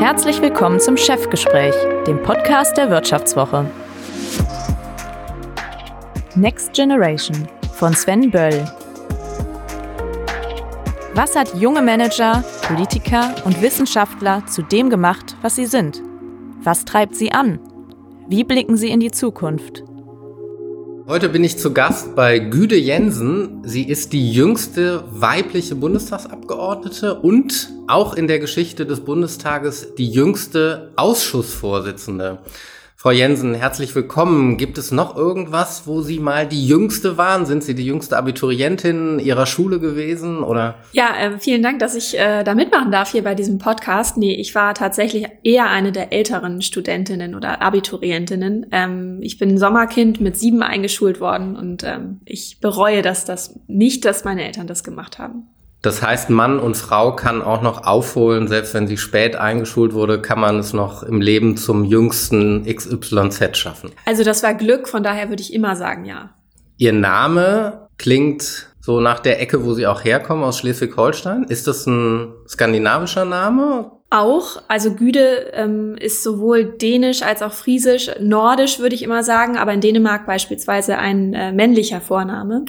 Herzlich willkommen zum Chefgespräch, dem Podcast der Wirtschaftswoche. Next Generation von Sven Böll. Was hat junge Manager, Politiker und Wissenschaftler zu dem gemacht, was sie sind? Was treibt sie an? Wie blicken sie in die Zukunft? Heute bin ich zu Gast bei Güde Jensen. Sie ist die jüngste weibliche Bundestagsabgeordnete und auch in der Geschichte des Bundestages die jüngste Ausschussvorsitzende. Frau Jensen, herzlich willkommen. Gibt es noch irgendwas, wo Sie mal die Jüngste waren? Sind Sie die jüngste Abiturientin Ihrer Schule gewesen oder? Ja, äh, vielen Dank, dass ich äh, da mitmachen darf hier bei diesem Podcast. Nee, ich war tatsächlich eher eine der älteren Studentinnen oder Abiturientinnen. Ähm, ich bin Sommerkind mit sieben eingeschult worden und ähm, ich bereue das, das nicht, dass meine Eltern das gemacht haben. Das heißt, Mann und Frau kann auch noch aufholen, selbst wenn sie spät eingeschult wurde, kann man es noch im Leben zum jüngsten XYZ schaffen. Also das war Glück, von daher würde ich immer sagen, ja. Ihr Name klingt so nach der Ecke, wo Sie auch herkommen, aus Schleswig-Holstein. Ist das ein skandinavischer Name? Auch, also Güde ähm, ist sowohl dänisch als auch friesisch, nordisch würde ich immer sagen, aber in Dänemark beispielsweise ein äh, männlicher Vorname.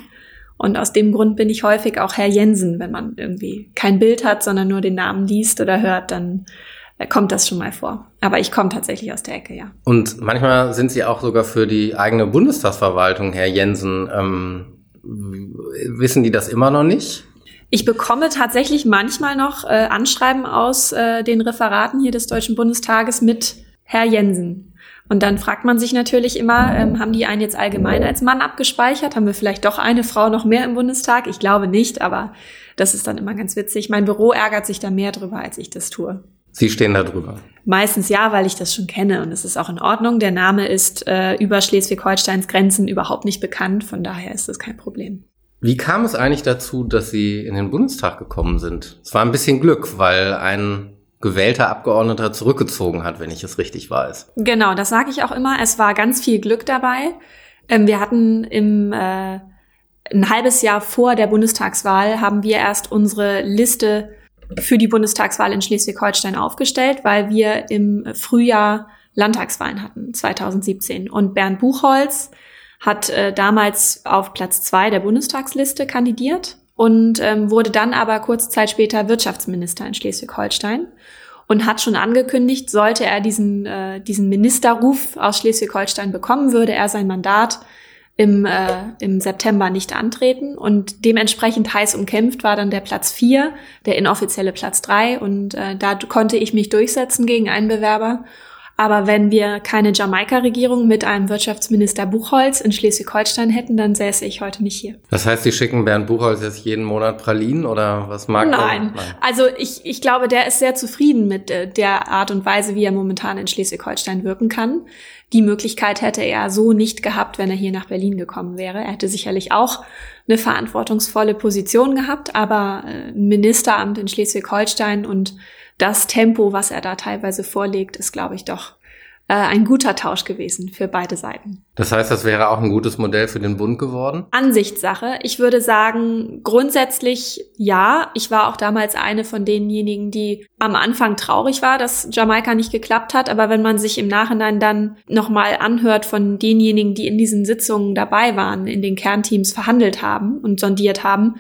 Und aus dem Grund bin ich häufig auch Herr Jensen, wenn man irgendwie kein Bild hat, sondern nur den Namen liest oder hört, dann äh, kommt das schon mal vor. Aber ich komme tatsächlich aus der Ecke, ja. Und manchmal sind Sie auch sogar für die eigene Bundestagsverwaltung, Herr Jensen. Ähm, wissen die das immer noch nicht? Ich bekomme tatsächlich manchmal noch äh, Anschreiben aus äh, den Referaten hier des Deutschen Bundestages mit Herr Jensen. Und dann fragt man sich natürlich immer, ähm, haben die einen jetzt allgemein als Mann abgespeichert? Haben wir vielleicht doch eine Frau noch mehr im Bundestag? Ich glaube nicht, aber das ist dann immer ganz witzig. Mein Büro ärgert sich da mehr drüber, als ich das tue. Sie stehen da drüber. Meistens ja, weil ich das schon kenne und es ist auch in Ordnung. Der Name ist äh, über Schleswig-Holsteins Grenzen überhaupt nicht bekannt, von daher ist das kein Problem. Wie kam es eigentlich dazu, dass Sie in den Bundestag gekommen sind? Es war ein bisschen Glück, weil ein gewählter Abgeordneter zurückgezogen hat, wenn ich es richtig weiß. Genau, das sage ich auch immer. Es war ganz viel Glück dabei. Ähm, wir hatten im äh, ein halbes Jahr vor der Bundestagswahl haben wir erst unsere Liste für die Bundestagswahl in Schleswig-Holstein aufgestellt, weil wir im Frühjahr Landtagswahlen hatten, 2017. Und Bernd Buchholz hat äh, damals auf Platz zwei der Bundestagsliste kandidiert und ähm, wurde dann aber kurze Zeit später Wirtschaftsminister in Schleswig-Holstein und hat schon angekündigt, sollte er diesen, äh, diesen Ministerruf aus Schleswig-Holstein bekommen, würde er sein Mandat im, äh, im September nicht antreten. Und dementsprechend heiß umkämpft war dann der Platz vier, der inoffizielle Platz drei. Und äh, da konnte ich mich durchsetzen gegen einen Bewerber aber wenn wir keine Jamaika-Regierung mit einem Wirtschaftsminister Buchholz in Schleswig-Holstein hätten, dann säße ich heute nicht hier. Das heißt, Sie schicken Bernd Buchholz jetzt jeden Monat Pralinen oder was mag Nein. Nein. Also ich, ich glaube, der ist sehr zufrieden mit äh, der Art und Weise, wie er momentan in Schleswig-Holstein wirken kann. Die Möglichkeit hätte er so nicht gehabt, wenn er hier nach Berlin gekommen wäre. Er hätte sicherlich auch eine verantwortungsvolle Position gehabt, aber äh, ein Ministeramt in Schleswig-Holstein und das Tempo, was er da teilweise vorlegt, ist, glaube ich, doch äh, ein guter Tausch gewesen für beide Seiten. Das heißt, das wäre auch ein gutes Modell für den Bund geworden? Ansichtssache. Ich würde sagen, grundsätzlich ja. Ich war auch damals eine von denjenigen, die am Anfang traurig war, dass Jamaika nicht geklappt hat. Aber wenn man sich im Nachhinein dann nochmal anhört von denjenigen, die in diesen Sitzungen dabei waren, in den Kernteams verhandelt haben und sondiert haben,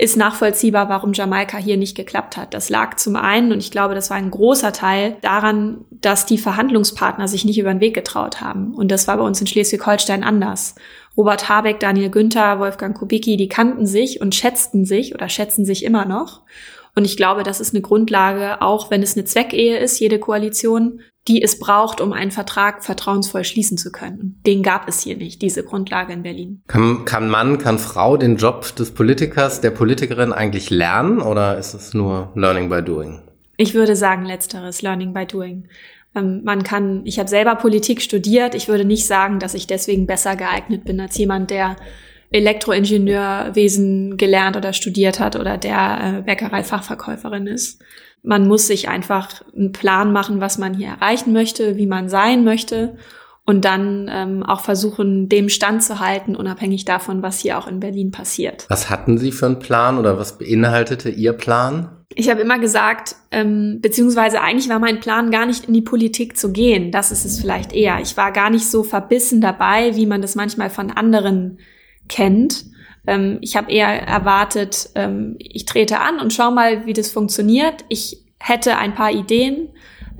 ist nachvollziehbar, warum Jamaika hier nicht geklappt hat. Das lag zum einen, und ich glaube, das war ein großer Teil, daran, dass die Verhandlungspartner sich nicht über den Weg getraut haben. Und das war bei uns in Schleswig-Holstein anders. Robert Habeck, Daniel Günther, Wolfgang Kubicki, die kannten sich und schätzten sich oder schätzen sich immer noch. Und ich glaube, das ist eine Grundlage, auch wenn es eine Zweckehe ist, jede Koalition, die es braucht, um einen Vertrag vertrauensvoll schließen zu können. Den gab es hier nicht, diese Grundlage in Berlin. Kann, kann Mann, kann Frau den Job des Politikers, der Politikerin eigentlich lernen oder ist es nur Learning by Doing? Ich würde sagen, letzteres, Learning by Doing. Ähm, man kann, ich habe selber Politik studiert. Ich würde nicht sagen, dass ich deswegen besser geeignet bin als jemand, der Elektroingenieurwesen gelernt oder studiert hat oder der äh, Bäckerei-Fachverkäuferin ist. Man muss sich einfach einen Plan machen, was man hier erreichen möchte, wie man sein möchte und dann ähm, auch versuchen, dem Stand zu halten, unabhängig davon, was hier auch in Berlin passiert. Was hatten Sie für einen Plan oder was beinhaltete Ihr Plan? Ich habe immer gesagt, ähm, beziehungsweise eigentlich war mein Plan gar nicht in die Politik zu gehen. Das ist es vielleicht eher. Ich war gar nicht so verbissen dabei, wie man das manchmal von anderen kennt. Ähm, ich habe eher erwartet, ähm, ich trete an und schau mal, wie das funktioniert. Ich hätte ein paar Ideen.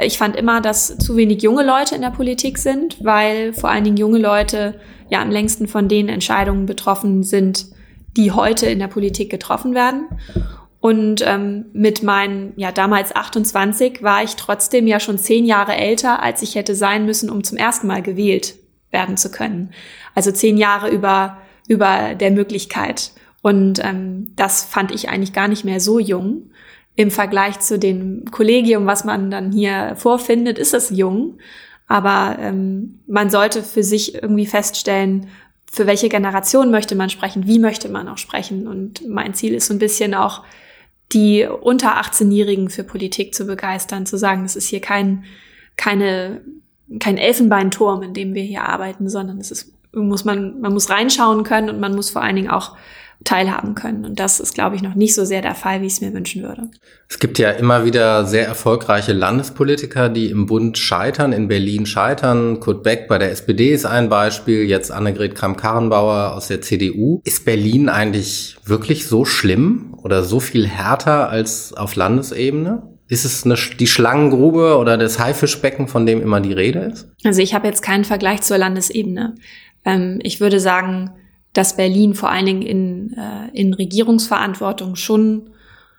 Ich fand immer, dass zu wenig junge Leute in der Politik sind, weil vor allen Dingen junge Leute ja am längsten von den Entscheidungen betroffen sind, die heute in der Politik getroffen werden. Und ähm, mit meinen, ja damals 28, war ich trotzdem ja schon zehn Jahre älter, als ich hätte sein müssen, um zum ersten Mal gewählt werden zu können. Also zehn Jahre über, über der Möglichkeit. Und ähm, das fand ich eigentlich gar nicht mehr so jung. Im Vergleich zu dem Kollegium, was man dann hier vorfindet, ist es jung. Aber ähm, man sollte für sich irgendwie feststellen, für welche Generation möchte man sprechen, wie möchte man auch sprechen. Und mein Ziel ist so ein bisschen auch, die unter 18-Jährigen für Politik zu begeistern, zu sagen, es ist hier kein, keine, kein Elfenbeinturm, in dem wir hier arbeiten, sondern es ist, muss man, man muss reinschauen können und man muss vor allen Dingen auch teilhaben können. Und das ist, glaube ich, noch nicht so sehr der Fall, wie ich es mir wünschen würde. Es gibt ja immer wieder sehr erfolgreiche Landespolitiker, die im Bund scheitern, in Berlin scheitern. Kurt Beck bei der SPD ist ein Beispiel, jetzt Annegret Kramp-Karrenbauer aus der CDU. Ist Berlin eigentlich wirklich so schlimm oder so viel härter als auf Landesebene? Ist es eine, die Schlangengrube oder das Haifischbecken, von dem immer die Rede ist? Also ich habe jetzt keinen Vergleich zur Landesebene. Ähm, ich würde sagen, dass Berlin vor allen Dingen in, äh, in Regierungsverantwortung schon,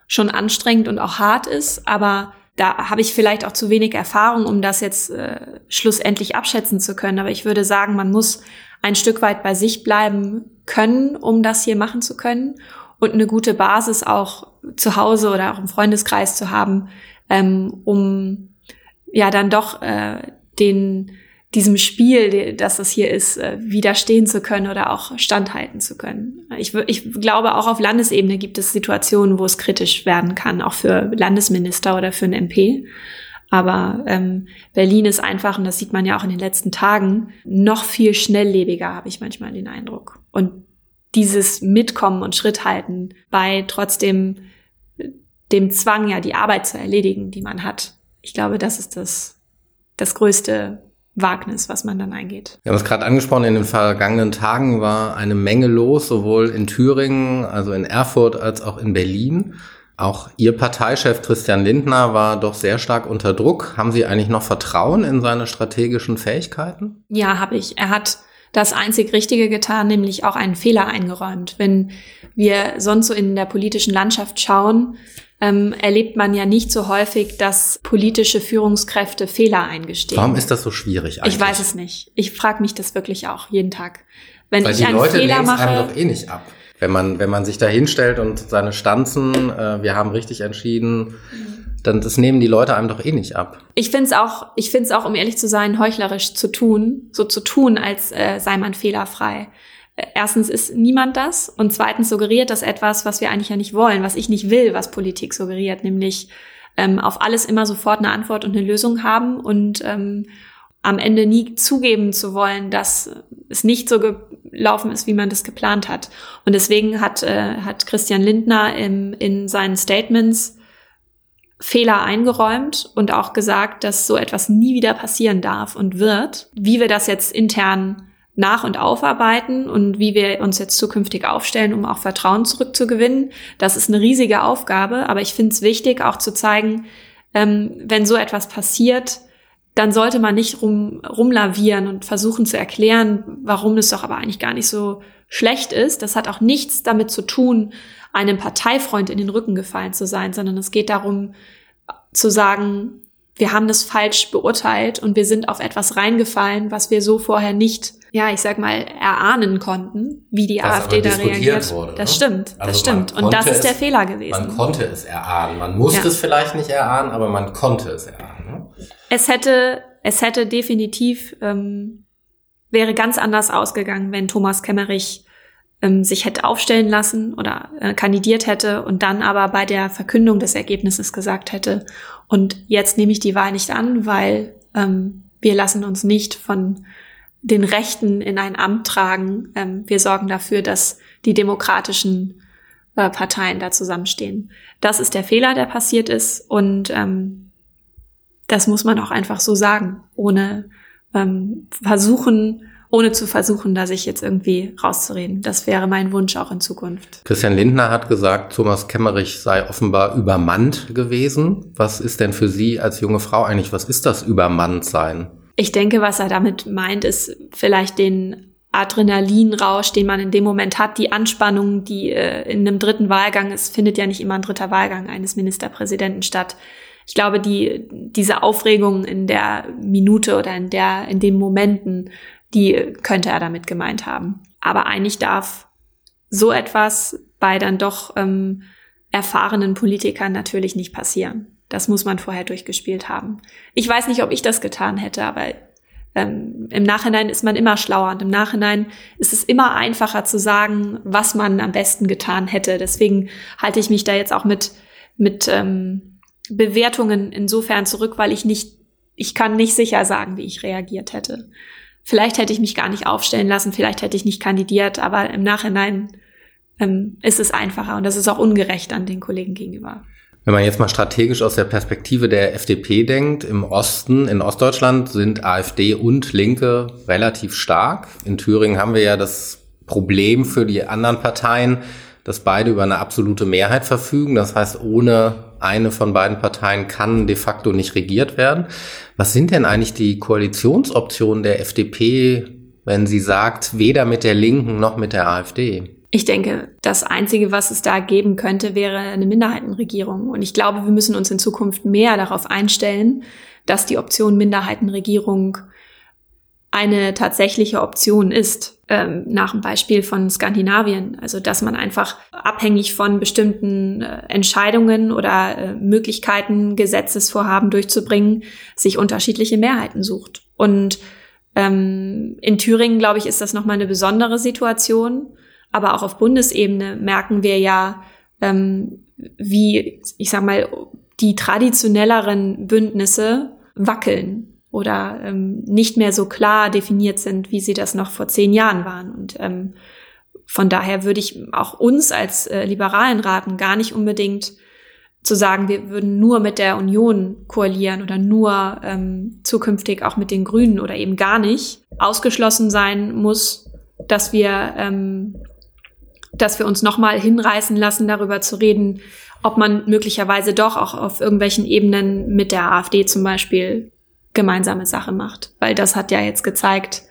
schon anstrengend und auch hart ist. Aber da habe ich vielleicht auch zu wenig Erfahrung, um das jetzt äh, schlussendlich abschätzen zu können. Aber ich würde sagen, man muss ein Stück weit bei sich bleiben können, um das hier machen zu können und eine gute Basis auch zu Hause oder auch im Freundeskreis zu haben, ähm, um ja dann doch äh, den diesem Spiel, das das hier ist, äh, widerstehen zu können oder auch standhalten zu können. Ich, ich glaube, auch auf Landesebene gibt es Situationen, wo es kritisch werden kann, auch für Landesminister oder für einen MP. Aber ähm, Berlin ist einfach, und das sieht man ja auch in den letzten Tagen, noch viel schnelllebiger, habe ich manchmal den Eindruck. Und dieses Mitkommen und Schritt halten bei trotzdem dem Zwang, ja, die Arbeit zu erledigen, die man hat. Ich glaube, das ist das, das größte Wagnis, was man dann eingeht. Wir haben es gerade angesprochen, in den vergangenen Tagen war eine Menge los, sowohl in Thüringen, also in Erfurt, als auch in Berlin. Auch Ihr Parteichef Christian Lindner war doch sehr stark unter Druck. Haben Sie eigentlich noch Vertrauen in seine strategischen Fähigkeiten? Ja, habe ich. Er hat das einzig Richtige getan, nämlich auch einen Fehler eingeräumt. Wenn wir sonst so in der politischen Landschaft schauen, ähm, erlebt man ja nicht so häufig, dass politische Führungskräfte Fehler eingestehen. Warum ist das so schwierig eigentlich? Ich weiß es nicht. Ich frage mich das wirklich auch jeden Tag. Wenn Weil ich die einen Leute Fehler mache, einem doch eh nicht ab. Wenn man, wenn man sich da hinstellt und seine Stanzen, äh, wir haben richtig entschieden, dann das nehmen die Leute einem doch eh nicht ab. ich finde es auch, ich finde es auch, um ehrlich zu sein, heuchlerisch zu tun, so zu tun, als äh, sei man fehlerfrei. Erstens ist niemand das und zweitens suggeriert das etwas, was wir eigentlich ja nicht wollen, was ich nicht will, was Politik suggeriert, nämlich ähm, auf alles immer sofort eine Antwort und eine Lösung haben und ähm, am Ende nie zugeben zu wollen, dass es nicht so gelaufen ist, wie man das geplant hat. Und deswegen hat, äh, hat Christian Lindner im, in seinen Statements Fehler eingeräumt und auch gesagt, dass so etwas nie wieder passieren darf und wird. Wie wir das jetzt intern nach und aufarbeiten und wie wir uns jetzt zukünftig aufstellen, um auch Vertrauen zurückzugewinnen, das ist eine riesige Aufgabe. Aber ich finde es wichtig, auch zu zeigen, ähm, wenn so etwas passiert, dann sollte man nicht rum, rumlavieren und versuchen zu erklären, warum es doch aber eigentlich gar nicht so schlecht ist. Das hat auch nichts damit zu tun, einem Parteifreund in den Rücken gefallen zu sein, sondern es geht darum zu sagen, wir haben das falsch beurteilt und wir sind auf etwas reingefallen, was wir so vorher nicht, ja, ich sag mal, erahnen konnten, wie die Was AfD da reagiert. wurde, das ne? stimmt, das Also stimmt. Und das ist der es- Fehler gewesen. Man konnte es erahnen. Man musste Ja. es vielleicht nicht erahnen, aber man konnte es erahnen. Ne? Es hätte, es hätte definitiv, ähm, wäre ganz anders ausgegangen, wenn Thomas Kemmerich ähm, sich hätte aufstellen lassen oder äh, kandidiert hätte und dann aber bei der Verkündung des Ergebnisses gesagt hätte, und jetzt nehme ich die Wahl nicht an, weil ähm, wir lassen uns nicht von den Rechten in ein Amt tragen. Ähm, wir sorgen dafür, dass die demokratischen äh, Parteien da zusammenstehen. Das ist der Fehler, der passiert ist und ähm, das muss man auch einfach so sagen, ohne ähm, versuchen, ohne zu versuchen, da sich jetzt irgendwie rauszureden. Das wäre mein Wunsch auch in Zukunft. Christian Lindner hat gesagt, Thomas Kemmerich sei offenbar übermannt gewesen. Was ist denn für Sie als junge Frau eigentlich, was ist das Übermanntsein? Ich denke, was er damit meint, ist vielleicht den Adrenalinrausch, den man in dem Moment hat, die Anspannung, die äh, in einem dritten Wahlgang, es findet ja nicht immer ein dritter Wahlgang eines Ministerpräsidenten statt. Ich glaube, die, diese Aufregung in der Minute oder in der, in den Momenten, die könnte er damit gemeint haben. Aber eigentlich darf so etwas bei dann doch ähm, erfahrenen Politikern natürlich nicht passieren. Das muss man vorher durchgespielt haben. Ich weiß nicht, ob ich das getan hätte, aber ähm, im Nachhinein ist man immer schlauer und im Nachhinein ist es immer einfacher zu sagen, was man am besten getan hätte. Deswegen halte ich mich da jetzt auch mit, mit ähm, Bewertungen insofern zurück, weil ich nicht, ich kann nicht sicher sagen, wie ich reagiert hätte. Vielleicht hätte ich mich gar nicht aufstellen lassen, vielleicht hätte ich nicht kandidiert, aber im Nachhinein ähm, ist es einfacher und das ist auch ungerecht an den Kollegen gegenüber. Wenn man jetzt mal strategisch aus der Perspektive der FDP denkt, im Osten, in Ostdeutschland sind AfD und Linke relativ stark. In Thüringen haben wir ja das Problem für die anderen Parteien, dass beide über eine absolute Mehrheit verfügen. Das heißt, ohne eine von beiden Parteien kann de facto nicht regiert werden. Was sind denn eigentlich die Koalitionsoptionen der FDP, wenn sie sagt, weder mit der Linken noch mit der AfD? Ich denke, das Einzige, was es da geben könnte, wäre eine Minderheitenregierung. Und ich glaube, wir müssen uns in Zukunft mehr darauf einstellen, dass die Option Minderheitenregierung eine tatsächliche Option ist, ähm, nach dem Beispiel von Skandinavien. Also dass man einfach abhängig von bestimmten äh, Entscheidungen oder äh, Möglichkeiten, Gesetzesvorhaben durchzubringen, sich unterschiedliche Mehrheiten sucht. Und ähm, in Thüringen, glaube ich, ist das nochmal eine besondere Situation. Aber auch auf Bundesebene merken wir ja, ähm, wie, ich sag mal, die traditionelleren Bündnisse wackeln oder ähm, nicht mehr so klar definiert sind, wie sie das noch vor zehn Jahren waren. Und ähm, von daher würde ich auch uns als äh, Liberalen raten, gar nicht unbedingt zu sagen, wir würden nur mit der Union koalieren oder nur ähm, zukünftig auch mit den Grünen oder eben gar nicht. Ausgeschlossen sein muss, dass wir, ähm, dass wir uns nochmal hinreißen lassen, darüber zu reden, ob man möglicherweise doch auch auf irgendwelchen Ebenen mit der AfD zum Beispiel gemeinsame Sache macht. Weil das hat ja jetzt gezeigt,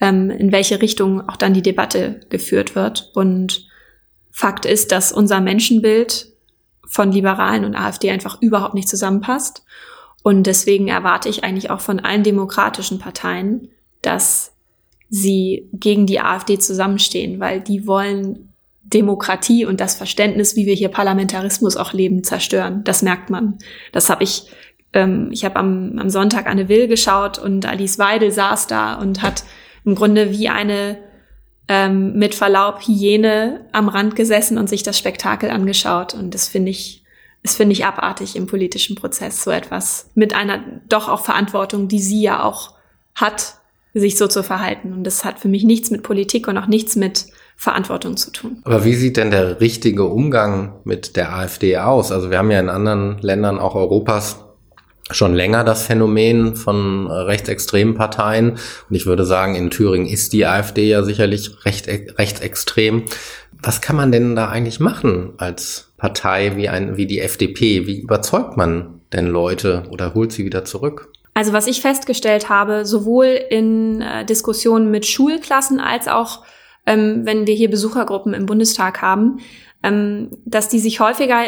ähm, in welche Richtung auch dann die Debatte geführt wird. Und Fakt ist, dass unser Menschenbild von Liberalen und AfD einfach überhaupt nicht zusammenpasst. Und deswegen erwarte ich eigentlich auch von allen demokratischen Parteien, dass sie gegen die AfD zusammenstehen, weil die wollen Demokratie und das Verständnis, wie wir hier Parlamentarismus auch leben, zerstören. Das merkt man. Das habe ich ähm, ich habe am, am Sonntag Anne Will geschaut und Alice Weidel saß da und hat im Grunde wie eine ähm, mit Verlaub Hyäne am Rand gesessen und sich das Spektakel angeschaut. Und das finde ich, das finde ich abartig im politischen Prozess, so etwas mit einer doch auch Verantwortung, die sie ja auch hat, sich so zu verhalten. Und das hat für mich nichts mit Politik und auch nichts mit Verantwortung zu tun. Aber wie sieht denn der richtige Umgang mit der AfD aus? Also wir haben ja in anderen Ländern auch Europas schon länger das Phänomen von rechtsextremen Parteien. Und ich würde sagen, in Thüringen ist die AfD ja sicherlich recht, rechtsextrem. Was kann man denn da eigentlich machen als Partei wie, ein, wie die FDP? Wie überzeugt man denn Leute oder holt sie wieder zurück? Also was ich festgestellt habe, sowohl in äh, Diskussionen mit Schulklassen als auch ähm, wenn wir hier Besuchergruppen im Bundestag haben, ähm, dass die sich häufiger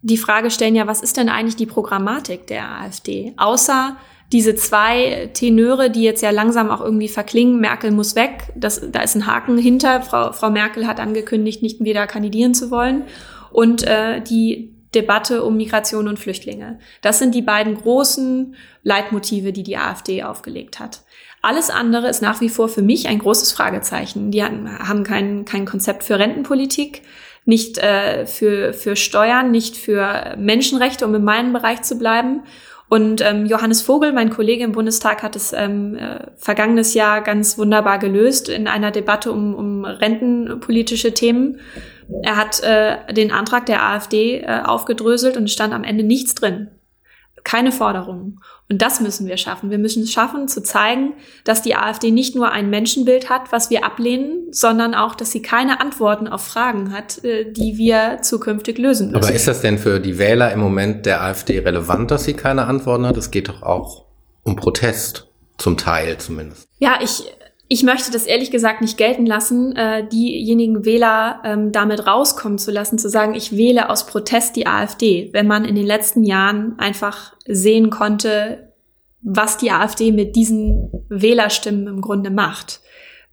die Frage stellen, ja, was ist denn eigentlich die Programmatik der AfD? Außer diese zwei Tenöre, die jetzt ja langsam auch irgendwie verklingen, Merkel muss weg, das, da ist ein Haken hinter. Frau, Frau Merkel hat angekündigt, nicht wieder kandidieren zu wollen. Und äh, die Debatte um Migration und Flüchtlinge. Das sind die beiden großen Leitmotive, die die AfD aufgelegt hat. Alles andere ist nach wie vor für mich ein großes Fragezeichen. Die haben kein, kein Konzept für Rentenpolitik nicht äh, für, für Steuern, nicht für Menschenrechte, um in meinem Bereich zu bleiben. Und ähm, Johannes Vogel, mein Kollege im Bundestag, hat es ähm, äh, vergangenes Jahr ganz wunderbar gelöst in einer Debatte um, um rentenpolitische Themen. Er hat äh, den Antrag der AfD äh, aufgedröselt und stand am Ende nichts drin. Keine Forderungen. Und das müssen wir schaffen. Wir müssen es schaffen, zu zeigen, dass die AfD nicht nur ein Menschenbild hat, was wir ablehnen, sondern auch, dass sie keine Antworten auf Fragen hat, äh, die wir zukünftig lösen müssen. Aber ist das denn für die Wähler im Moment der AfD relevant, dass sie keine Antworten hat? Es geht doch auch um Protest, zum Teil zumindest. Ja, ich ich möchte das ehrlich gesagt nicht gelten lassen, äh, diejenigen Wähler ähm, damit rauskommen zu lassen, zu sagen, ich wähle aus Protest die AfD, wenn man in den letzten Jahren einfach sehen konnte, was die AfD mit diesen Wählerstimmen im Grunde macht.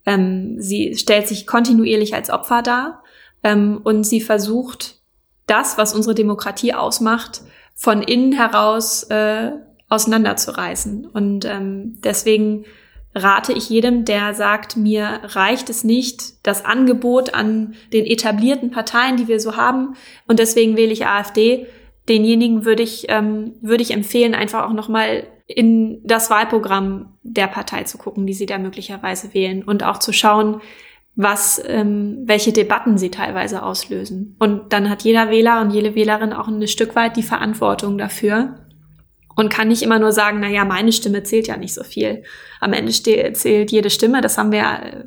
Ähm, sie stellt sich kontinuierlich als Opfer dar ähm, und sie versucht, das, was unsere Demokratie ausmacht, von innen heraus äh, auseinanderzureißen. Und ähm, deswegen rate ich jedem, der sagt, mir reicht es nicht, das Angebot an den etablierten Parteien, die wir so haben, und deswegen wähle ich AfD. Denjenigen würde ich, ähm, würde ich empfehlen, einfach auch nochmal in das Wahlprogramm der Partei zu gucken, die sie da möglicherweise wählen und auch zu schauen, was, ähm, welche Debatten sie teilweise auslösen. Und dann hat jeder Wähler und jede Wählerin auch ein Stück weit die Verantwortung dafür, und kann nicht immer nur sagen, na ja, meine Stimme zählt ja nicht so viel. Am Ende zählt jede Stimme. Das haben wir äh,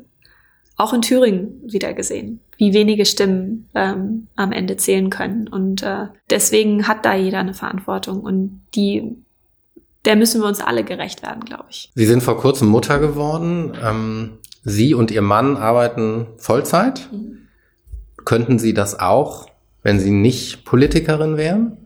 auch in Thüringen wieder gesehen, wie wenige Stimmen ähm, am Ende zählen können. Und äh, deswegen hat da jeder eine Verantwortung und die der müssen wir uns alle gerecht werden, glaube ich. Sie sind vor kurzem Mutter geworden. Ähm, Sie und Ihr Mann arbeiten Vollzeit. Mhm. Könnten Sie das auch, wenn Sie nicht Politikerin wären?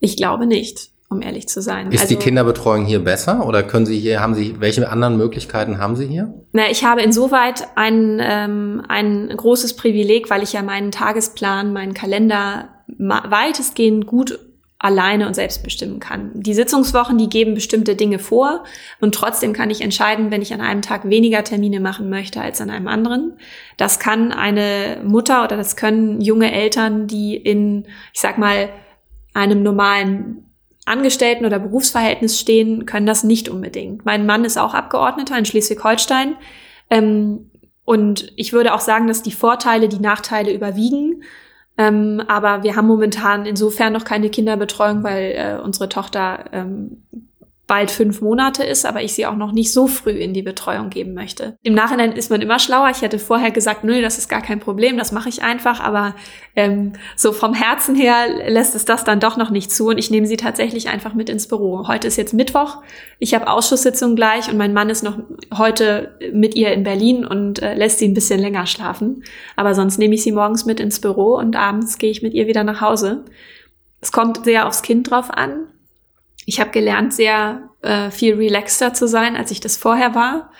Ich glaube nicht um ehrlich zu sein. Ist also, die Kinderbetreuung hier besser oder können Sie hier, haben Sie, welche anderen Möglichkeiten haben Sie hier? Na, ich habe insoweit ein, ähm, ein großes Privileg, weil ich ja meinen Tagesplan, meinen Kalender weitestgehend gut alleine und selbst bestimmen kann. Die Sitzungswochen, die geben bestimmte Dinge vor und trotzdem kann ich entscheiden, wenn ich an einem Tag weniger Termine machen möchte als an einem anderen. Das kann eine Mutter oder das können junge Eltern, die in, ich sag mal, einem normalen Angestellten- oder Berufsverhältnis stehen, können das nicht unbedingt. Mein Mann ist auch Abgeordneter in Schleswig-Holstein. Ähm, und ich würde auch sagen, dass die Vorteile die Nachteile überwiegen. Ähm, aber wir haben momentan insofern noch keine Kinderbetreuung, weil äh, unsere Tochter ähm, bald fünf Monate ist, aber ich sie auch noch nicht so früh in die Betreuung geben möchte. Im Nachhinein ist man immer schlauer. Ich hätte vorher gesagt, nö, das ist gar kein Problem, das mache ich einfach, aber ähm, so vom Herzen her lässt es das dann doch noch nicht zu und ich nehme sie tatsächlich einfach mit ins Büro. Heute ist jetzt Mittwoch, ich habe Ausschusssitzung gleich und mein Mann ist noch heute mit ihr in Berlin und äh, lässt sie ein bisschen länger schlafen. Aber sonst nehme ich sie morgens mit ins Büro und abends gehe ich mit ihr wieder nach Hause. Es kommt sehr aufs Kind drauf an ich habe gelernt, sehr äh, viel relaxter zu sein, als ich das vorher war.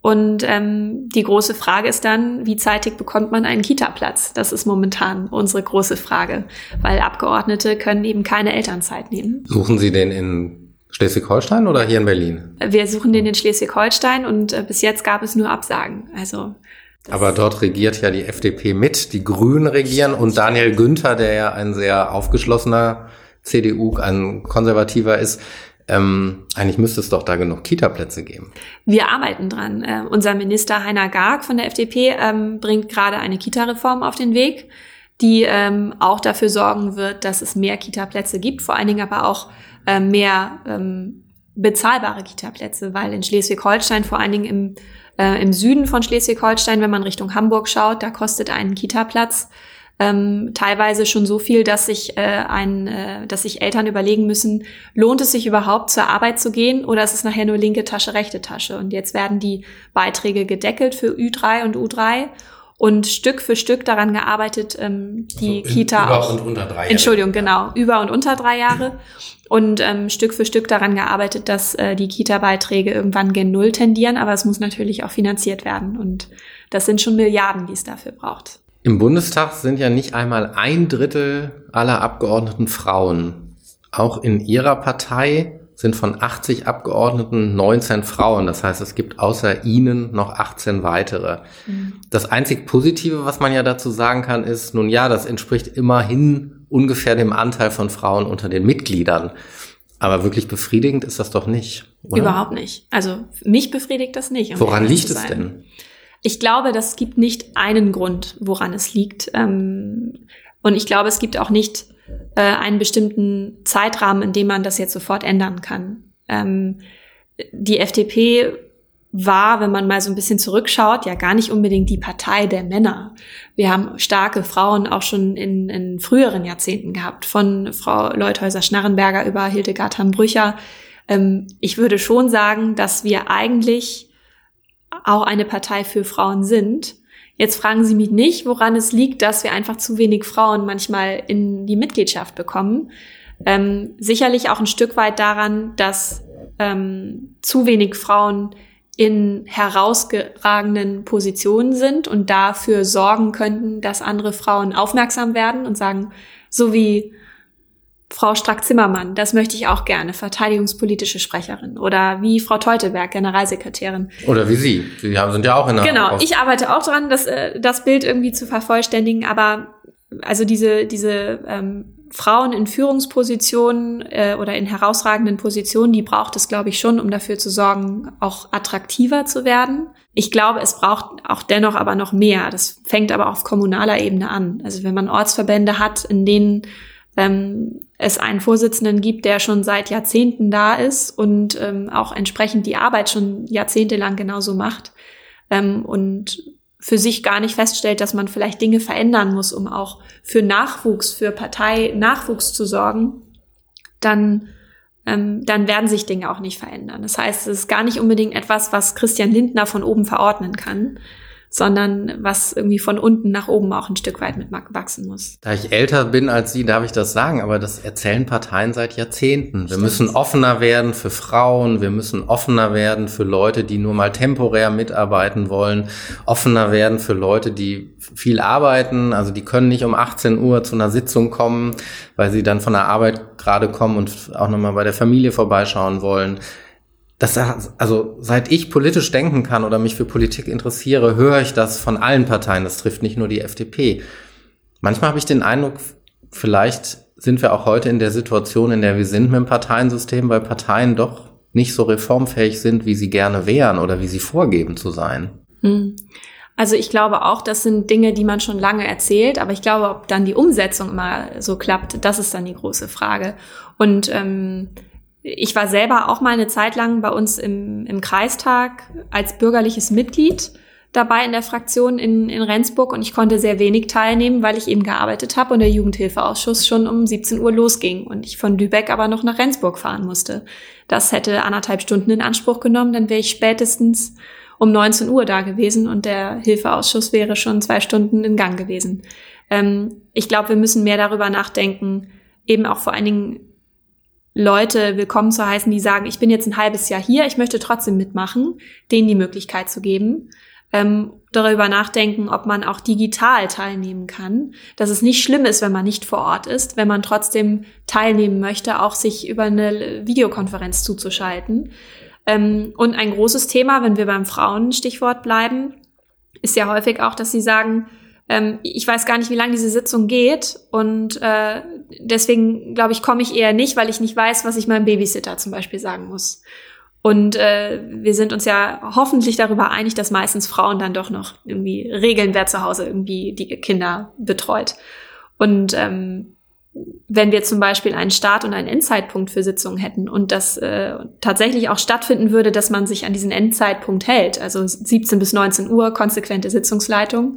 Und ähm, die große Frage ist dann, wie zeitig bekommt man einen Kita-Platz? Das ist momentan unsere große Frage, weil Abgeordnete können eben keine Elternzeit nehmen. Suchen Sie den in Schleswig-Holstein oder hier in Berlin? Wir suchen den in Schleswig-Holstein und äh, bis jetzt gab es nur Absagen. Also aber dort regiert ja die FDP mit, die Grünen regieren und Daniel Günther, der ja ein sehr aufgeschlossener CDU ein konservativer ist, ähm, eigentlich müsste es doch da genug Kita-Plätze geben. Wir arbeiten dran. Äh, unser Minister Heiner Garg von der FDP ähm, bringt gerade eine Kita-Reform auf den Weg, die ähm, auch dafür sorgen wird, dass es mehr Kita-Plätze gibt, vor allen Dingen aber auch äh, mehr ähm, bezahlbare Kita-Plätze, weil in Schleswig-Holstein, vor allen Dingen im, äh, im Süden von Schleswig-Holstein, wenn man Richtung Hamburg schaut, da kostet ein Kita-Platz ähm, teilweise schon so viel, dass sich äh, ein, äh, dass sich Eltern überlegen müssen, lohnt es sich überhaupt zur Arbeit zu gehen oder ist es nachher nur linke Tasche, rechte Tasche? Und jetzt werden die Beiträge gedeckelt für Ü3 und U3 und Stück für Stück daran gearbeitet, ähm, die also Kita über auch. und unter drei Jahre. Entschuldigung, genau, über und unter drei Jahre. Und ähm, Stück für Stück daran gearbeitet, dass äh, die Kita-Beiträge irgendwann gen Null tendieren, aber es muss natürlich auch finanziert werden. Und das sind schon Milliarden, die es dafür braucht. Im Bundestag sind ja nicht einmal ein Drittel aller Abgeordneten Frauen. Auch in Ihrer Partei sind von 80 Abgeordneten 19 Frauen. Das heißt, es gibt außer Ihnen noch 18 weitere. Mhm. Das einzig Positive, was man ja dazu sagen kann, ist, nun ja, das entspricht immerhin ungefähr dem Anteil von Frauen unter den Mitgliedern. Aber wirklich befriedigend ist das doch nicht. Oder? Überhaupt nicht. Also mich befriedigt das nicht. Um woran liegt es denn? Ich glaube, das gibt nicht einen Grund, woran es liegt. Ähm, und ich glaube, es gibt auch nicht äh, einen bestimmten Zeitrahmen, in dem man das jetzt sofort ändern kann. Ähm, die FDP war, wenn man mal so ein bisschen zurückschaut, ja gar nicht unbedingt die Partei der Männer. Wir haben starke Frauen auch schon in, in früheren Jahrzehnten gehabt, von Frau Leuthäuser-Schnarrenberger über Hildegard Hambrücher. Ähm, ich würde schon sagen, dass wir eigentlich auch eine Partei für Frauen sind. Jetzt fragen Sie mich nicht, woran es liegt, dass wir einfach zu wenig Frauen manchmal in die Mitgliedschaft bekommen. Ähm, sicherlich auch ein Stück weit daran, dass ähm, zu wenig Frauen in herausragenden Positionen sind und dafür sorgen könnten, dass andere Frauen aufmerksam werden und sagen, so wie Frau Strack-Zimmermann, das möchte ich auch gerne, verteidigungspolitische Sprecherin. Oder wie Frau Teuteberg, Generalsekretärin. Oder wie Sie. Sie sind ja auch in der Genau, ich arbeite auch daran, das, äh, das Bild irgendwie zu vervollständigen, aber also diese, diese ähm, Frauen in Führungspositionen äh, oder in herausragenden Positionen, die braucht es, glaube ich, schon, um dafür zu sorgen, auch attraktiver zu werden. Ich glaube, es braucht auch dennoch aber noch mehr. Das fängt aber auf kommunaler Ebene an. Also wenn man Ortsverbände hat, in denen ähm, es einen Vorsitzenden gibt, der schon seit Jahrzehnten da ist und ähm, auch entsprechend die Arbeit schon jahrzehntelang genauso macht ähm, und für sich gar nicht feststellt, dass man vielleicht Dinge verändern muss, um auch für Nachwuchs, für Partei-Nachwuchs zu sorgen, dann, ähm, dann werden sich Dinge auch nicht verändern. Das heißt, es ist gar nicht unbedingt etwas, was Christian Lindner von oben verordnen kann, sondern was irgendwie von unten nach oben auch ein Stück weit mit wachsen muss. Da ich älter bin als Sie, darf ich das sagen, aber das erzählen Parteien seit Jahrzehnten. Wir Stimmt. müssen offener werden für Frauen, wir müssen offener werden für Leute, die nur mal temporär mitarbeiten wollen, offener werden für Leute, die viel arbeiten, also die können nicht um 18 Uhr zu einer Sitzung kommen, weil sie dann von der Arbeit gerade kommen und auch nochmal bei der Familie vorbeischauen wollen das, also seit ich politisch denken kann oder mich für Politik interessiere, höre ich das von allen Parteien. Das trifft nicht nur die FDP. Manchmal habe ich den Eindruck, vielleicht sind wir auch heute in der Situation, in der wir sind mit dem Parteiensystem, weil Parteien doch nicht so reformfähig sind, wie sie gerne wären oder wie sie vorgeben zu sein. Hm. Also ich glaube auch, das sind Dinge, die man schon lange erzählt, aber ich glaube, ob dann die Umsetzung immer so klappt, das ist dann die große Frage. Und ähm, ich war selber auch mal eine Zeit lang bei uns im, im Kreistag als bürgerliches Mitglied dabei in der Fraktion in, in Rendsburg und ich konnte sehr wenig teilnehmen, weil ich eben gearbeitet habe und der Jugendhilfeausschuss schon um 17 Uhr losging und ich von Lübeck aber noch nach Rendsburg fahren musste. Das hätte anderthalb Stunden in Anspruch genommen, dann wäre ich spätestens um 19 Uhr da gewesen und der Hilfeausschuss wäre schon zwei Stunden in Gang gewesen. Ähm, ich glaube, wir müssen mehr darüber nachdenken, eben auch vor allen Dingen Leute willkommen zu heißen, die sagen, ich bin jetzt ein halbes Jahr hier, ich möchte trotzdem mitmachen, denen die Möglichkeit zu geben. Ähm, darüber nachdenken, ob man auch digital teilnehmen kann. Dass es nicht schlimm ist, wenn man nicht vor Ort ist, wenn man trotzdem teilnehmen möchte, auch sich über eine Videokonferenz zuzuschalten. Ähm, und ein großes Thema, wenn wir beim Frauen-Stichwort bleiben, ist ja häufig auch, dass sie sagen, ähm, ich weiß gar nicht, wie lange diese Sitzung geht und äh, deswegen glaube ich, komme ich eher nicht, weil ich nicht weiß, was ich meinem Babysitter zum Beispiel sagen muss. Und äh, wir sind uns ja hoffentlich darüber einig, dass meistens Frauen dann doch noch irgendwie regeln, wer zu Hause irgendwie die Kinder betreut. Und ähm, wenn wir zum Beispiel einen Start- und einen Endzeitpunkt für Sitzungen hätten und das äh, tatsächlich auch stattfinden würde, dass man sich an diesen Endzeitpunkt hält, also 17 bis 19 Uhr konsequente Sitzungsleitung,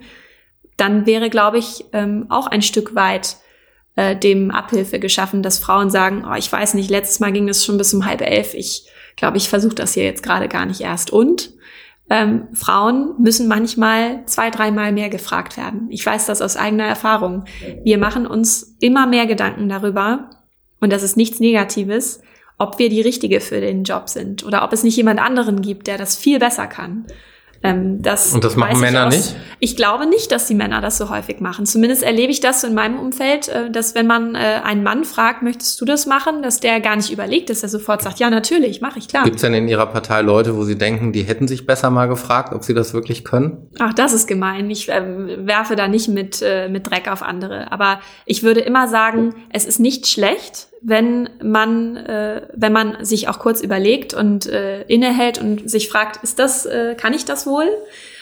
dann wäre, glaube ich, ähm, auch ein Stück weit äh, dem Abhilfe geschaffen, dass Frauen sagen, oh, ich weiß nicht, letztes Mal ging es schon bis um halb elf, ich glaube, ich versuche das hier jetzt gerade gar nicht erst. Und ähm, Frauen müssen manchmal zwei, dreimal mehr gefragt werden. Ich weiß das aus eigener Erfahrung. Wir machen uns immer mehr Gedanken darüber, und das ist nichts Negatives, ob wir die Richtige für den Job sind oder ob es nicht jemand anderen gibt, der das viel besser kann. Ähm, das Und das machen Männer aus. nicht? Ich glaube nicht, dass die Männer das so häufig machen. Zumindest erlebe ich das so in meinem Umfeld, äh, dass wenn man äh, einen Mann fragt, möchtest du das machen, dass der gar nicht überlegt, dass er sofort sagt, ja, natürlich, mache ich, klar. Gibt es denn in Ihrer Partei Leute, wo Sie denken, die hätten sich besser mal gefragt, ob sie das wirklich können? Ach, das ist gemein. Ich äh, werfe da nicht mit, äh, mit Dreck auf andere. Aber ich würde immer sagen, es ist nicht schlecht, wenn man, äh, wenn man sich auch kurz überlegt und äh, innehält und sich fragt, ist das, äh, kann ich das wohl?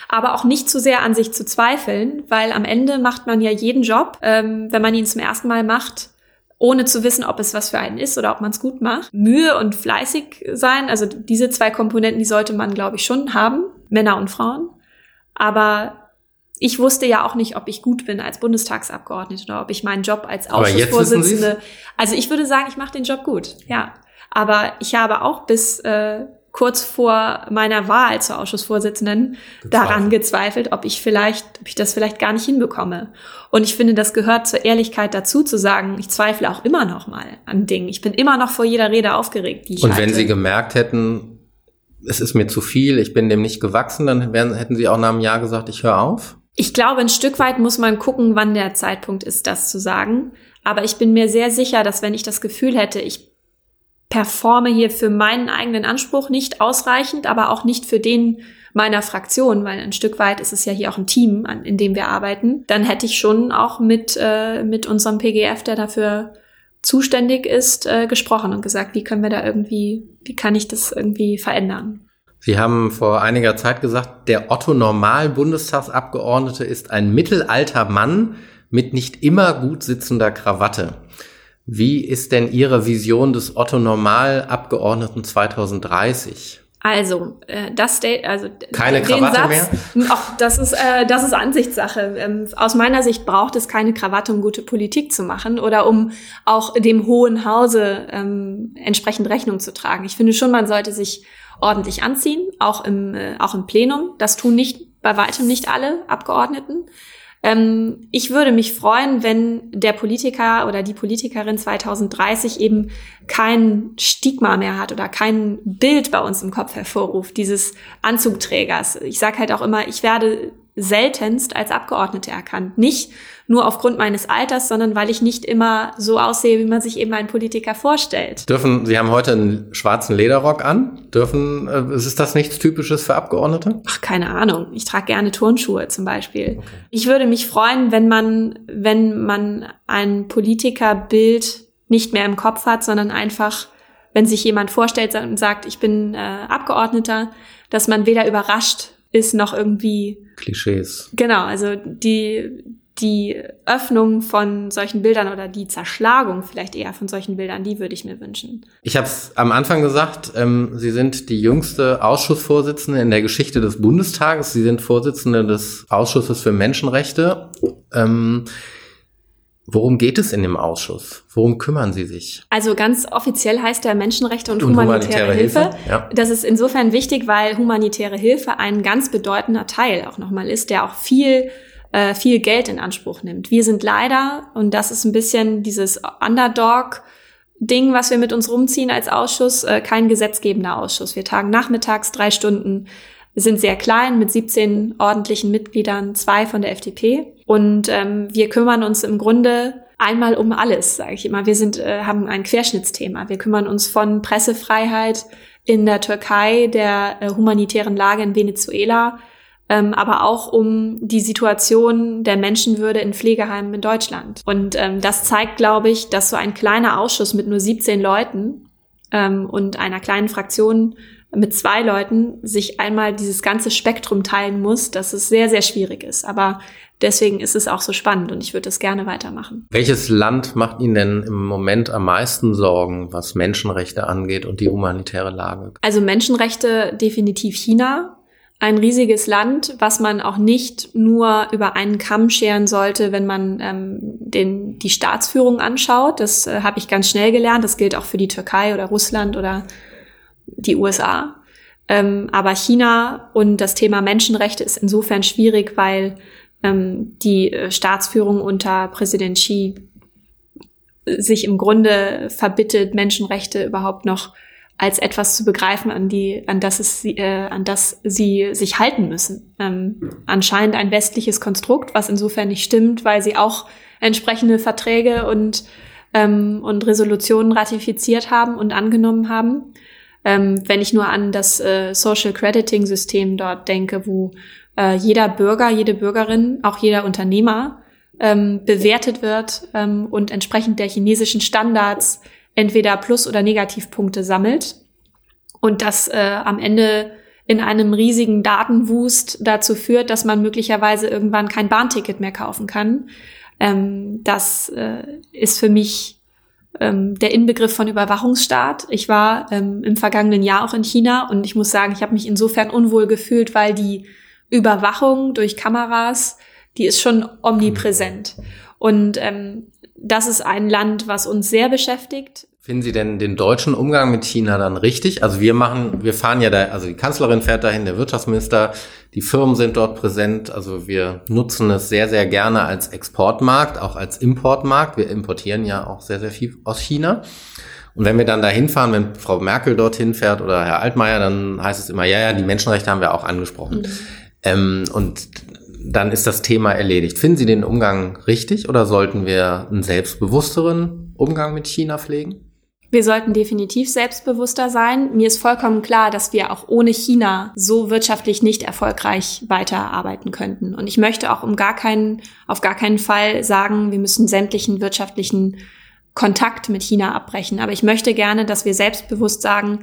aber auch nicht zu sehr an sich zu zweifeln, weil am Ende macht man ja jeden Job, ähm, wenn man ihn zum ersten Mal macht, ohne zu wissen, ob es was für einen ist oder ob man es gut macht. Mühe und fleißig sein, also diese zwei Komponenten, die sollte man, glaube ich, schon haben, Männer und Frauen. Aber ich wusste ja auch nicht, ob ich gut bin als Bundestagsabgeordnete oder ob ich meinen Job als Ausschussvorsitzende. Also ich würde sagen, ich mache den Job gut, ja. Aber ich habe auch bis äh, kurz vor meiner Wahl zur Ausschussvorsitzenden gezweifelt. daran gezweifelt, ob ich vielleicht, ob ich das vielleicht gar nicht hinbekomme. Und ich finde, das gehört zur Ehrlichkeit dazu, zu sagen, ich zweifle auch immer noch mal an Dingen. Ich bin immer noch vor jeder Rede aufgeregt, die ich Und halte. wenn Sie gemerkt hätten, es ist mir zu viel, ich bin dem nicht gewachsen, dann wären, hätten Sie auch nach einem Jahr gesagt, ich höre auf? Ich glaube, ein Stück weit muss man gucken, wann der Zeitpunkt ist, das zu sagen. Aber ich bin mir sehr sicher, dass wenn ich das Gefühl hätte, ich performe hier für meinen eigenen Anspruch nicht ausreichend, aber auch nicht für den meiner Fraktion, weil ein Stück weit ist es ja hier auch ein Team, in dem wir arbeiten, dann hätte ich schon auch mit, äh, mit unserem PGF, der dafür zuständig ist, äh, gesprochen und gesagt, wie können wir da irgendwie, wie kann ich das irgendwie verändern? Sie haben vor einiger Zeit gesagt, der Otto Normal Bundestagsabgeordnete ist ein mittelalter Mann mit nicht immer gut sitzender Krawatte. Wie ist denn Ihre Vision des Otto Normal Abgeordneten 2030? Also, äh, das also keine Krawatte Satz, mehr. Auch das ist äh, das ist Ansichtssache. Ähm, aus meiner Sicht braucht es keine Krawatte, um gute Politik zu machen oder um auch dem hohen Hause ähm, entsprechend Rechnung zu tragen. Ich finde schon, man sollte sich ordentlich anziehen, auch im äh, auch im Plenum. Das tun nicht bei weitem nicht alle Abgeordneten. Ähm, ich würde mich freuen, wenn der Politiker oder die Politikerin 2030 eben kein Stigma mehr hat oder kein Bild bei uns im Kopf hervorruft, dieses Anzugträgers. Ich sage halt auch immer, ich werde seltenst als Abgeordnete erkannt. Nicht nur aufgrund meines Alters, sondern weil ich nicht immer so aussehe, wie man sich eben einen Politiker vorstellt. Dürfen, Sie haben heute einen schwarzen Lederrock an. Dürfen, äh, ist das nichts Typisches für Abgeordnete? Ach, keine Ahnung. Ich trage gerne Turnschuhe zum Beispiel. Okay. Ich würde mich freuen, wenn man, wenn man ein Politikerbild nicht mehr im Kopf hat, sondern einfach, wenn sich jemand vorstellt und sagt, ich bin äh, Abgeordneter, dass man weder überrascht ist noch irgendwie Klischees. Genau, also die die Öffnung von solchen Bildern oder die Zerschlagung vielleicht eher von solchen Bildern, die würde ich mir wünschen. Ich habe es am Anfang gesagt, ähm, Sie sind die jüngste Ausschussvorsitzende in der Geschichte des Bundestages. Sie sind Vorsitzende des Ausschusses für Menschenrechte. Ähm, Worum geht es in dem Ausschuss? Worum kümmern Sie sich? Also ganz offiziell heißt der Menschenrechte und, und humanitäre, humanitäre, Hilfe. Hilfe. Ja. Das ist insofern wichtig, weil humanitäre Hilfe ein ganz bedeutender Teil auch nochmal ist, der auch viel äh, viel Geld in Anspruch nimmt. Wir sind leider, und das ist ein bisschen dieses Underdog, Ding, was wir mit uns rumziehen als Ausschuss, äh, kein gesetzgebender Ausschuss. Wir tagen nachmittags drei Stunden wir sind sehr klein mit 17 ordentlichen Mitgliedern, zwei von der FDP. Und ähm, wir kümmern uns im Grunde einmal um alles, sage ich immer. Wir sind, äh, haben ein Querschnittsthema. Wir kümmern uns von Pressefreiheit in der Türkei, der äh, humanitären Lage in Venezuela, ähm, aber auch um die Situation der Menschenwürde in Pflegeheimen in Deutschland. Und ähm, das zeigt, glaube ich, dass so ein kleiner Ausschuss mit nur 17 Leuten ähm, und einer kleinen Fraktion mit zwei Leuten sich einmal dieses ganze Spektrum teilen muss, dass es sehr, sehr schwierig ist. Aber deswegen ist es auch so spannend und ich würde es gerne weitermachen. Welches Land macht Ihnen denn im Moment am meisten Sorgen, was Menschenrechte angeht und die humanitäre Lage? Also Menschenrechte definitiv China. Ein riesiges Land, was man auch nicht nur über einen Kamm scheren sollte, wenn man ähm, den, die Staatsführung anschaut. Das äh, habe ich ganz schnell gelernt. Das gilt auch für die Türkei oder Russland oder die USA. Ähm, aber China und das Thema Menschenrechte ist insofern schwierig, weil ähm, die äh, Staatsführung unter Präsident Xi sich im Grunde verbittet, Menschenrechte überhaupt noch als etwas zu begreifen, an die, an das es, äh, an das sie sich halten müssen. Ähm, anscheinend ein westliches Konstrukt, was insofern nicht stimmt, weil sie auch entsprechende Verträge und ähm, und Resolutionen ratifiziert haben und angenommen haben. Ähm, wenn ich nur an das äh, Social Crediting System dort denke, wo äh, jeder Bürger, jede Bürgerin, auch jeder Unternehmer ähm, bewertet wird ähm, und entsprechend der chinesischen Standards entweder Plus- oder Negativpunkte sammelt und das äh, am Ende in einem riesigen Datenwust dazu führt, dass man möglicherweise irgendwann kein Bahnticket mehr kaufen kann. Ähm, das äh, ist für mich ähm, der Inbegriff von Überwachungsstaat. Ich war ähm, im vergangenen Jahr auch in China und ich muss sagen, ich habe mich insofern unwohl gefühlt, weil die Überwachung durch Kameras, die ist schon omnipräsent. Und ähm, das ist ein Land, was uns sehr beschäftigt. Finden Sie denn den deutschen Umgang mit China dann richtig? Also wir machen, wir fahren ja da, also die Kanzlerin fährt dahin, der Wirtschaftsminister, die Firmen sind dort präsent. Also wir nutzen es sehr, sehr gerne als Exportmarkt, auch als Importmarkt. Wir importieren ja auch sehr, sehr viel aus China. Und wenn wir dann da hinfahren, wenn Frau Merkel dorthin fährt oder Herr Altmaier, dann heißt es immer, ja, ja, die Menschenrechte haben wir auch angesprochen. Mhm. Ähm, und dann ist das Thema erledigt. Finden Sie den Umgang richtig oder sollten wir einen selbstbewussteren Umgang mit China pflegen? Wir sollten definitiv selbstbewusster sein. Mir ist vollkommen klar, dass wir auch ohne China so wirtschaftlich nicht erfolgreich weiterarbeiten könnten. Und ich möchte auch um gar keinen, auf gar keinen Fall sagen, wir müssen sämtlichen wirtschaftlichen Kontakt mit China abbrechen. Aber ich möchte gerne, dass wir selbstbewusst sagen,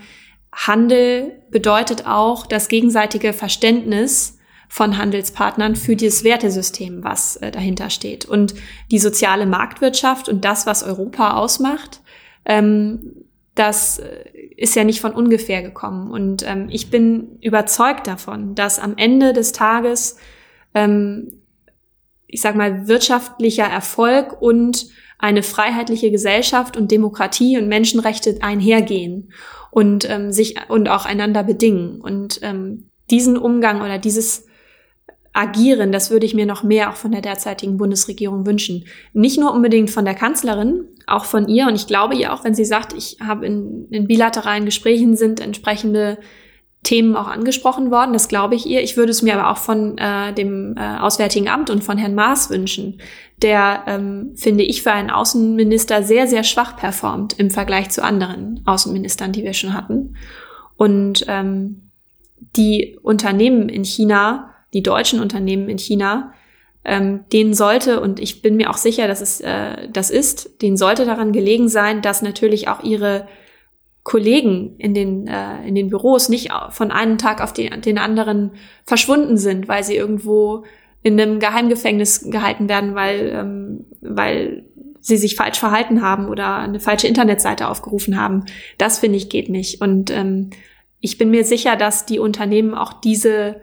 Handel bedeutet auch das gegenseitige Verständnis von Handelspartnern für dieses Wertesystem, was äh, dahinter steht. Und die soziale Marktwirtschaft und das, was Europa ausmacht, ähm, das äh, ist ja nicht von ungefähr gekommen. Und ähm, ich bin überzeugt davon, dass am Ende des Tages, ähm, ich sag mal, wirtschaftlicher Erfolg und eine freiheitliche Gesellschaft und Demokratie und Menschenrechte einhergehen und ähm, sich und auch einander bedingen. Und ähm, diesen Umgang oder dieses agieren, das würde ich mir noch mehr auch von der derzeitigen Bundesregierung wünschen. Nicht nur unbedingt von der Kanzlerin, auch von ihr. Und ich glaube ihr auch, wenn sie sagt, ich habe in, in bilateralen Gesprächen sind entsprechende Themen auch angesprochen worden. Das glaube ich ihr. Ich würde es mir aber auch von äh, dem äh, Auswärtigen Amt und von Herrn Maas wünschen, der, ähm, finde ich, für einen Außenminister sehr, sehr schwach performt im Vergleich zu anderen Außenministern, die wir schon hatten. Und ähm, die Unternehmen in China die deutschen Unternehmen in China, ähm, denen sollte, und ich bin mir auch sicher, dass es äh, das ist, denen sollte daran gelegen sein, dass natürlich auch ihre Kollegen in den, äh, in den Büros nicht von einem Tag auf den, den anderen verschwunden sind, weil sie irgendwo in einem Geheimgefängnis gehalten werden, weil, ähm, weil sie sich falsch verhalten haben oder eine falsche Internetseite aufgerufen haben. Das finde ich geht nicht. Und ähm, ich bin mir sicher, dass die Unternehmen auch diese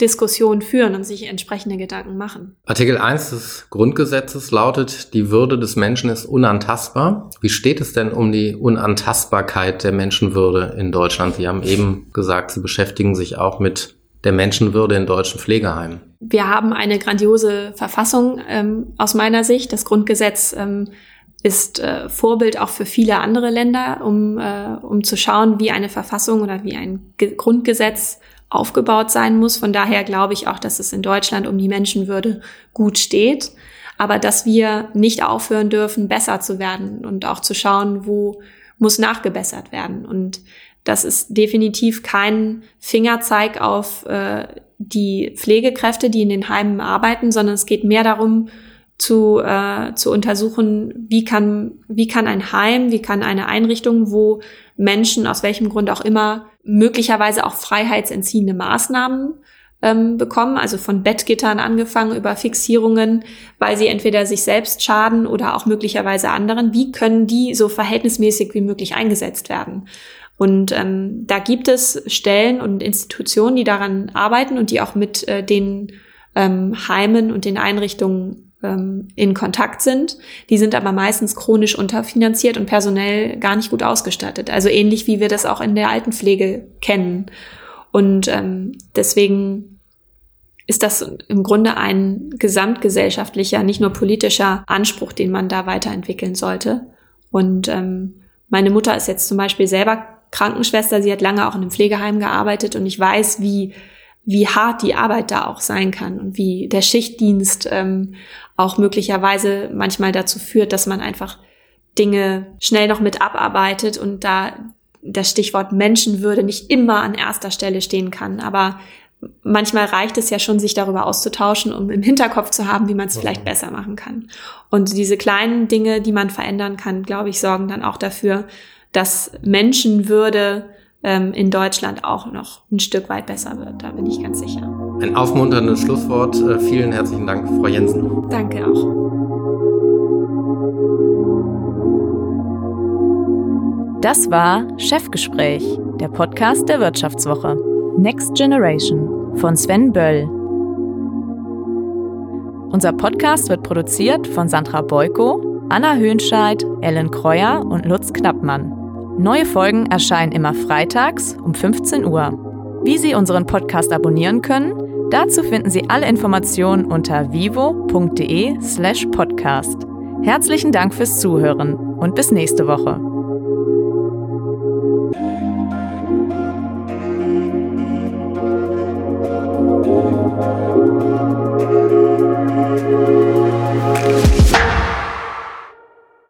Diskussion führen und sich entsprechende Gedanken machen. Artikel 1 des Grundgesetzes lautet, die Würde des Menschen ist unantastbar. Wie steht es denn um die Unantastbarkeit der Menschenwürde in Deutschland? Sie haben eben gesagt, Sie beschäftigen sich auch mit der Menschenwürde in deutschen Pflegeheimen. Wir haben eine grandiose Verfassung ähm, aus meiner Sicht. Das Grundgesetz ähm, ist äh, Vorbild auch für viele andere Länder, um, äh, um zu schauen, wie eine Verfassung oder wie ein Ge Grundgesetz aufgebaut sein muss. Von daher glaube ich auch, dass es in Deutschland um die Menschenwürde gut steht. Aber dass wir nicht aufhören dürfen, besser zu werden und auch zu schauen, wo muss nachgebessert werden. Und das ist definitiv kein Fingerzeig auf äh, die Pflegekräfte, die in den Heimen arbeiten, sondern es geht mehr darum, zu, äh, zu untersuchen, wie kann, wie kann ein Heim, wie kann eine Einrichtung, wo Menschen aus welchem Grund auch immer möglicherweise auch freiheitsentziehende Maßnahmen ähm, bekommen, also von Bettgittern angefangen über Fixierungen, weil sie entweder sich selbst schaden oder auch möglicherweise anderen. Wie können die so verhältnismäßig wie möglich eingesetzt werden? Und ähm, da gibt es Stellen und Institutionen, die daran arbeiten und die auch mit äh, den ähm, Heimen und den Einrichtungen ähm, in Kontakt sind. Die sind aber meistens chronisch unterfinanziert und personell gar nicht gut ausgestattet. Also ähnlich wie wir das auch in der Altenpflege kennen. Und ähm, deswegen ist das im Grunde ein gesamtgesellschaftlicher, nicht nur politischer Anspruch, den man da weiterentwickeln sollte. Und ähm, meine Mutter ist jetzt zum Beispiel selber Krankenschwester. Sie hat lange auch in einem Pflegeheim gearbeitet und ich weiß, wie wie hart die Arbeit da auch sein kann und wie der Schichtdienst ähm, auch möglicherweise manchmal dazu führt, dass man einfach Dinge schnell noch mit abarbeitet und da das Stichwort Menschenwürde nicht immer an erster Stelle stehen kann. Aber manchmal reicht es ja schon, sich darüber auszutauschen, um im Hinterkopf zu haben, wie man es vielleicht besser machen kann. Und diese kleinen Dinge, die man verändern kann, glaube ich, sorgen dann auch dafür, dass Menschenwürde ähm, in Deutschland auch noch ein Stück weit besser wird. Da bin ich ganz sicher. Ein aufmunterndes Schlusswort. Äh, vielen herzlichen Dank, Frau Jensen. Danke auch. Das war Chefgespräch, der Podcast der Wirtschaftswoche. Next Generation von Sven Böll. Unser Podcast wird produziert von Sandra Beuko, Anna Höhnscheid, Ellen Kreuer und Lutz Knappmann. Neue Folgen erscheinen immer freitags um 15 Uhr. Wie Sie unseren Podcast abonnieren können, dazu finden Sie alle Informationen unter vivo.de/podcast. Herzlichen Dank fürs Zuhören und bis nächste Woche.